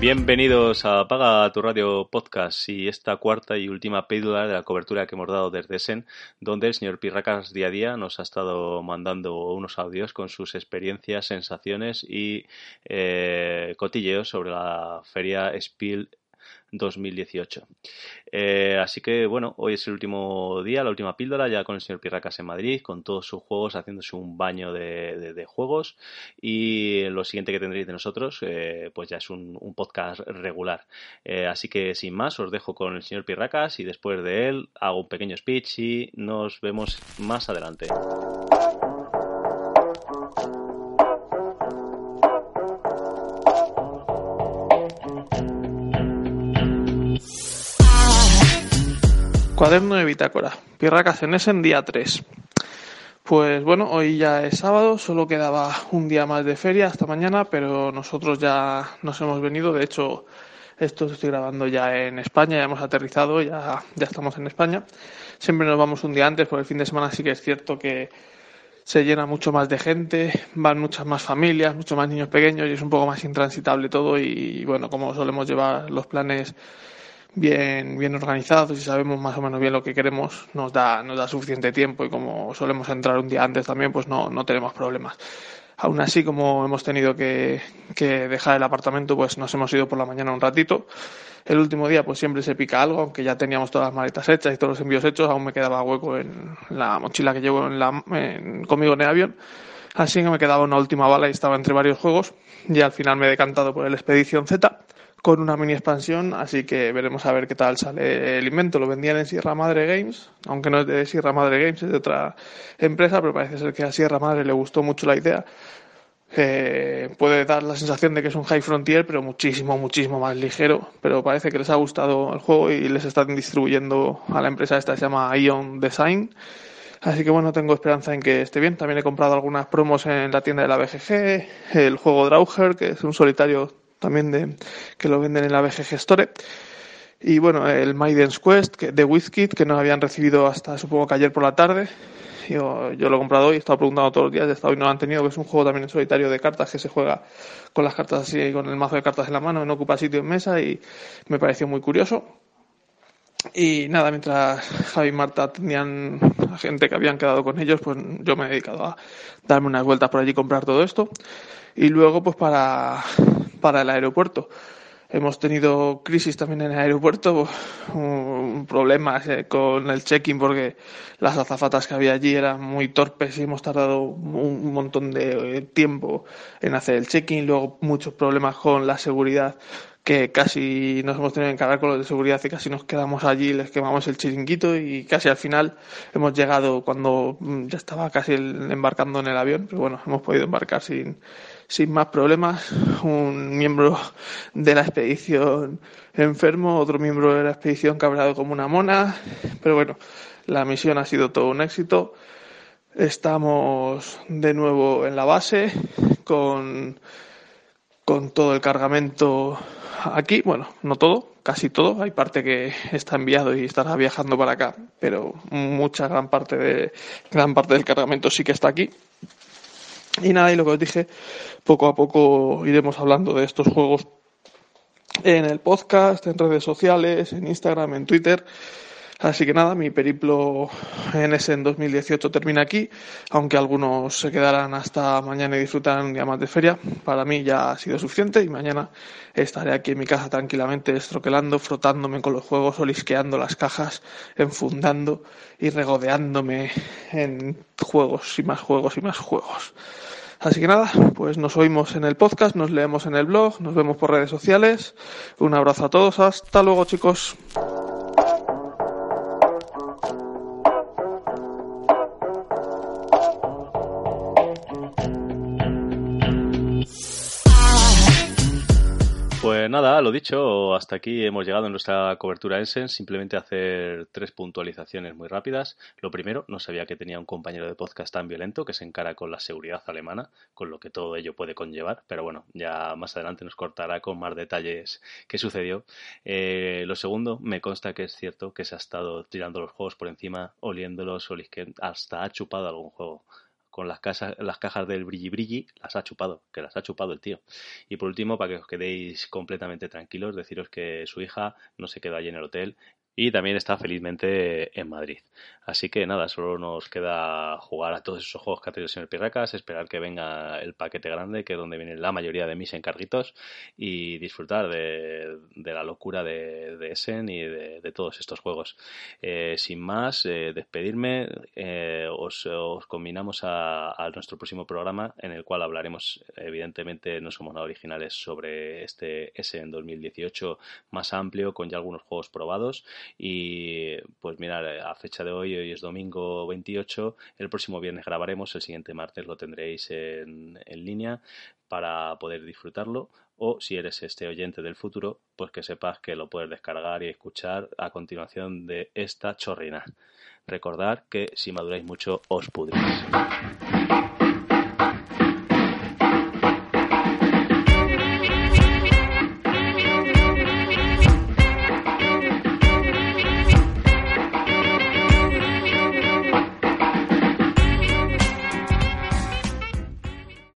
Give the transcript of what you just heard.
Bienvenidos a Apaga tu Radio Podcast y esta cuarta y última píldora de la cobertura que hemos dado desde Essen, donde el señor Pirracas día a día nos ha estado mandando unos audios con sus experiencias, sensaciones y eh, cotilleos sobre la feria Spiel 2018. Eh, así que bueno, hoy es el último día, la última píldora, ya con el señor Pirracas en Madrid, con todos sus juegos, haciéndose un baño de, juegos. Y lo siguiente que tendréis de nosotros, eh, pues ya es un, podcast regular. Eh, así que sin más, os dejo con el señor Pirracas y después de él hago un pequeño speech y nos vemos más adelante. Cuaderno de bitácora. Pirracas en en día 3. Pues bueno, hoy ya es sábado, solo quedaba un día más de feria hasta mañana, pero nosotros ya nos hemos venido. De hecho, esto estoy grabando ya en España, ya hemos aterrizado, ya, ya estamos en España. Siempre nos vamos un día antes, por el fin de semana sí que es cierto que se llena mucho más de gente, van muchas más familias, muchos más niños pequeños y es un poco más intransitable todo y bueno, como solemos llevar los planes bien, bien organizados y sabemos más o menos bien lo que queremos, nos da, nos da suficiente tiempo y como solemos entrar un día antes también, pues no, no tenemos problemas. Aún así, como hemos tenido que, que, dejar el apartamento, pues nos hemos ido por la mañana un ratito. El último día, pues siempre se pica algo, aunque ya teníamos todas las maletas hechas y todos los envíos hechos, aún me quedaba hueco en la mochila que llevo en la, conmigo en el avión. Así que me quedaba una última bala y estaba entre varios juegos. Y al final me he decantado por el Expedición Z con una mini expansión, así que veremos a ver qué tal sale el invento. Lo vendían en Sierra Madre Games, aunque no es de Sierra Madre Games, es de otra empresa, pero parece ser que a Sierra Madre le gustó mucho la idea. Eh, puede dar la sensación de que es un High Frontier, pero muchísimo, muchísimo más ligero. Pero parece que les ha gustado el juego y les están distribuyendo a la empresa esta, se llama Ion Design. Así que bueno, tengo esperanza en que esté bien. También he comprado algunas promos en la tienda de la BGG, el juego Drauger, que es un solitario también de, que lo venden en la BG Store. Y bueno, el Maiden's Quest que, de WizKit, que no habían recibido hasta supongo que ayer por la tarde. Yo, yo lo he comprado hoy, he estado preguntando todos los días, hasta hoy no lo han tenido, que es un juego también en solitario de cartas que se juega con las cartas así, con el mazo de cartas en la mano, no ocupa sitio en mesa y me pareció muy curioso. Y nada, mientras Javi y Marta tenían a gente que habían quedado con ellos, pues yo me he dedicado a darme unas vueltas por allí y comprar todo esto. Y luego, pues para, para el aeropuerto. Hemos tenido crisis también en el aeropuerto, problemas eh, con el check-in porque las azafatas que había allí eran muy torpes y hemos tardado un montón de eh, tiempo en hacer el check-in. Luego muchos problemas con la seguridad que casi nos hemos tenido que encargar con los de seguridad y casi nos quedamos allí, les quemamos el chiringuito y casi al final hemos llegado cuando mm, ya estaba casi embarcando en el avión, pero bueno, hemos podido embarcar sin, sin más problemas. Un miembro de la expedición enfermo, otro miembro de la expedición cabreado como una mona. Pero bueno, la misión ha sido todo un éxito. Estamos de nuevo en la base con, con todo el cargamento aquí. Bueno, no todo, casi todo. Hay parte que está enviado y estará viajando para acá, pero mucha gran parte de gran parte del cargamento sí que está aquí. Y nada, y lo que os dije, poco a poco iremos hablando de estos juegos en el podcast, en redes sociales, en Instagram, en Twitter. Así que nada, mi periplo en ese en 2018 termina aquí, aunque algunos se quedarán hasta mañana y disfrutarán día más de feria. Para mí ya ha sido suficiente y mañana estaré aquí en mi casa tranquilamente estroquelando, frotándome con los juegos, olisqueando las cajas, enfundando y regodeándome en juegos y más juegos y más juegos. Así que nada, pues nos oímos en el podcast, nos leemos en el blog, nos vemos por redes sociales. Un abrazo a todos, hasta luego chicos. Nada, lo dicho, hasta aquí hemos llegado en nuestra cobertura Essen. Simplemente hacer tres puntualizaciones muy rápidas. Lo primero, no sabía que tenía un compañero de podcast tan violento que se encara con la seguridad alemana, con lo que todo ello puede conllevar. Pero bueno, ya más adelante nos cortará con más detalles qué sucedió. Eh, lo segundo, me consta que es cierto que se ha estado tirando los juegos por encima, oliéndolos, hasta ha chupado algún juego con las, casas, las cajas del brilli brilli, las ha chupado, que las ha chupado el tío. Y por último, para que os quedéis completamente tranquilos, deciros que su hija no se quedó allí en el hotel y también está felizmente en Madrid. Así que nada, solo nos queda jugar a todos esos juegos que ha tenido el señor Pirracas, esperar que venga el paquete grande, que es donde vienen la mayoría de mis encarguitos, y disfrutar de, la locura de, Essen y de, todos estos juegos. Eh, sin más, eh, despedirme, eh, os, combinamos a, nuestro próximo programa en el cual hablaremos, evidentemente no somos nada originales sobre este Essen 2018 más amplio, con ya algunos juegos probados y pues mirar, a fecha de hoy, hoy es domingo 28, el próximo viernes grabaremos, el siguiente martes lo tendréis en, en línea para poder disfrutarlo o si eres este oyente del futuro, pues que sepas que lo puedes descargar y escuchar a continuación de esta chorrina. Recordad que si maduráis mucho os pudréis.